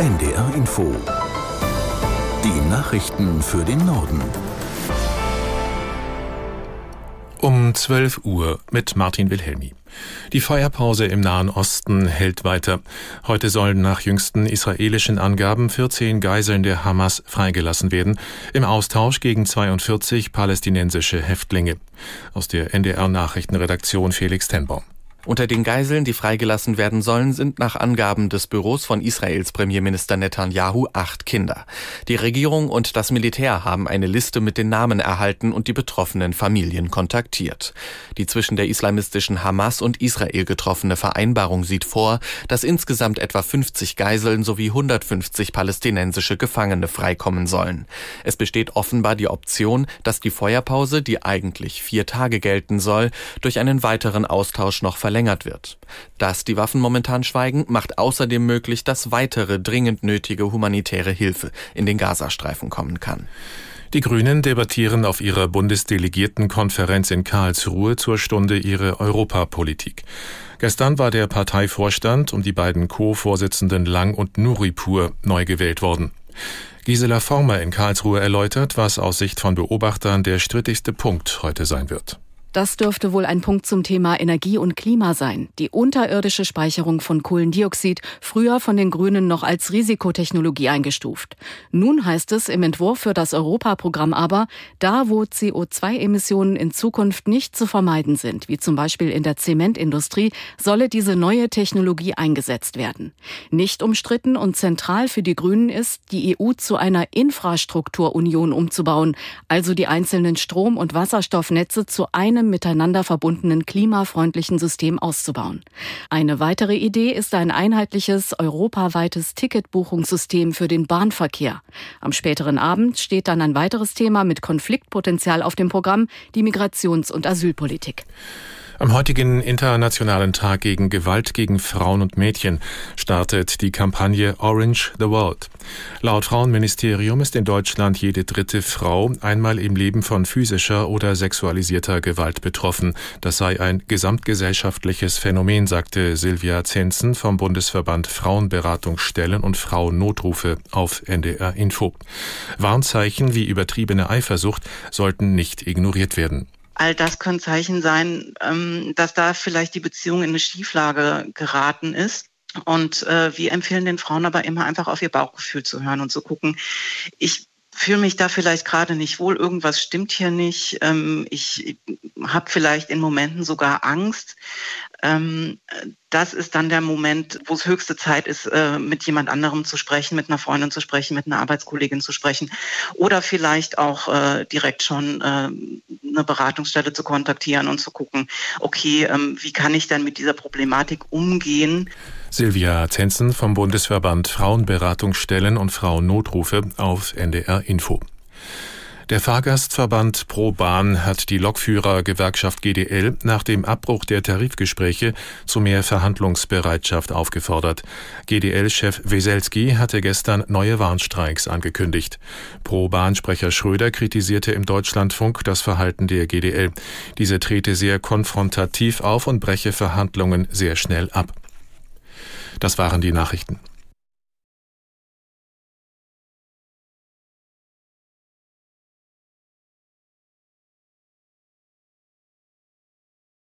NDR Info. Die Nachrichten für den Norden. Um 12 Uhr mit Martin Wilhelmi. Die Feuerpause im Nahen Osten hält weiter. Heute sollen nach jüngsten israelischen Angaben 14 Geiseln der Hamas freigelassen werden, im Austausch gegen 42 palästinensische Häftlinge. Aus der NDR Nachrichtenredaktion Felix Tenbaum. Unter den Geiseln, die freigelassen werden sollen, sind nach Angaben des Büros von Israels Premierminister Netanyahu acht Kinder. Die Regierung und das Militär haben eine Liste mit den Namen erhalten und die betroffenen Familien kontaktiert. Die zwischen der islamistischen Hamas und Israel getroffene Vereinbarung sieht vor, dass insgesamt etwa 50 Geiseln sowie 150 palästinensische Gefangene freikommen sollen. Es besteht offenbar die Option, dass die Feuerpause, die eigentlich vier Tage gelten soll, durch einen weiteren Austausch noch verlängert wird. Dass die Waffen momentan schweigen, macht außerdem möglich, dass weitere dringend nötige humanitäre Hilfe in den Gazastreifen kommen kann. Die Grünen debattieren auf ihrer Bundesdelegiertenkonferenz in Karlsruhe zur Stunde ihre Europapolitik. Gestern war der Parteivorstand um die beiden Co-Vorsitzenden Lang und Nuripur neu gewählt worden. Gisela Former in Karlsruhe erläutert, was aus Sicht von Beobachtern der strittigste Punkt heute sein wird. Das dürfte wohl ein Punkt zum Thema Energie und Klima sein. Die unterirdische Speicherung von Kohlendioxid, früher von den Grünen noch als Risikotechnologie eingestuft. Nun heißt es im Entwurf für das Europaprogramm aber, da wo CO2-Emissionen in Zukunft nicht zu vermeiden sind, wie zum Beispiel in der Zementindustrie, solle diese neue Technologie eingesetzt werden. Nicht umstritten und zentral für die Grünen ist, die EU zu einer Infrastrukturunion umzubauen, also die einzelnen Strom- und Wasserstoffnetze zu einem einem miteinander verbundenen klimafreundlichen System auszubauen. Eine weitere Idee ist ein einheitliches europaweites Ticketbuchungssystem für den Bahnverkehr. Am späteren Abend steht dann ein weiteres Thema mit Konfliktpotenzial auf dem Programm, die Migrations- und Asylpolitik. Am heutigen Internationalen Tag gegen Gewalt gegen Frauen und Mädchen startet die Kampagne Orange the World. Laut Frauenministerium ist in Deutschland jede dritte Frau einmal im Leben von physischer oder sexualisierter Gewalt betroffen. Das sei ein gesamtgesellschaftliches Phänomen, sagte Silvia Zenzen vom Bundesverband Frauenberatungsstellen und Frauennotrufe auf NDR Info. Warnzeichen wie übertriebene Eifersucht sollten nicht ignoriert werden. All das können Zeichen sein, ähm, dass da vielleicht die Beziehung in eine Schieflage geraten ist. Und äh, wir empfehlen den Frauen aber immer einfach auf ihr Bauchgefühl zu hören und zu gucken. Ich fühle mich da vielleicht gerade nicht wohl, irgendwas stimmt hier nicht. Ähm, ich habe vielleicht in Momenten sogar Angst. Ähm, das ist dann der Moment, wo es höchste Zeit ist, äh, mit jemand anderem zu sprechen, mit einer Freundin zu sprechen, mit einer Arbeitskollegin zu sprechen oder vielleicht auch äh, direkt schon äh, eine Beratungsstelle zu kontaktieren und zu gucken, okay, ähm, wie kann ich denn mit dieser Problematik umgehen? Silvia Zenzen vom Bundesverband Frauenberatungsstellen und Frauennotrufe auf NDR Info. Der Fahrgastverband Pro Bahn hat die Lokführergewerkschaft GDL nach dem Abbruch der Tarifgespräche zu mehr Verhandlungsbereitschaft aufgefordert. GDL-Chef Weselski hatte gestern neue Warnstreiks angekündigt. Pro Bahn-Sprecher Schröder kritisierte im Deutschlandfunk das Verhalten der GDL. Diese trete sehr konfrontativ auf und breche Verhandlungen sehr schnell ab. Das waren die Nachrichten.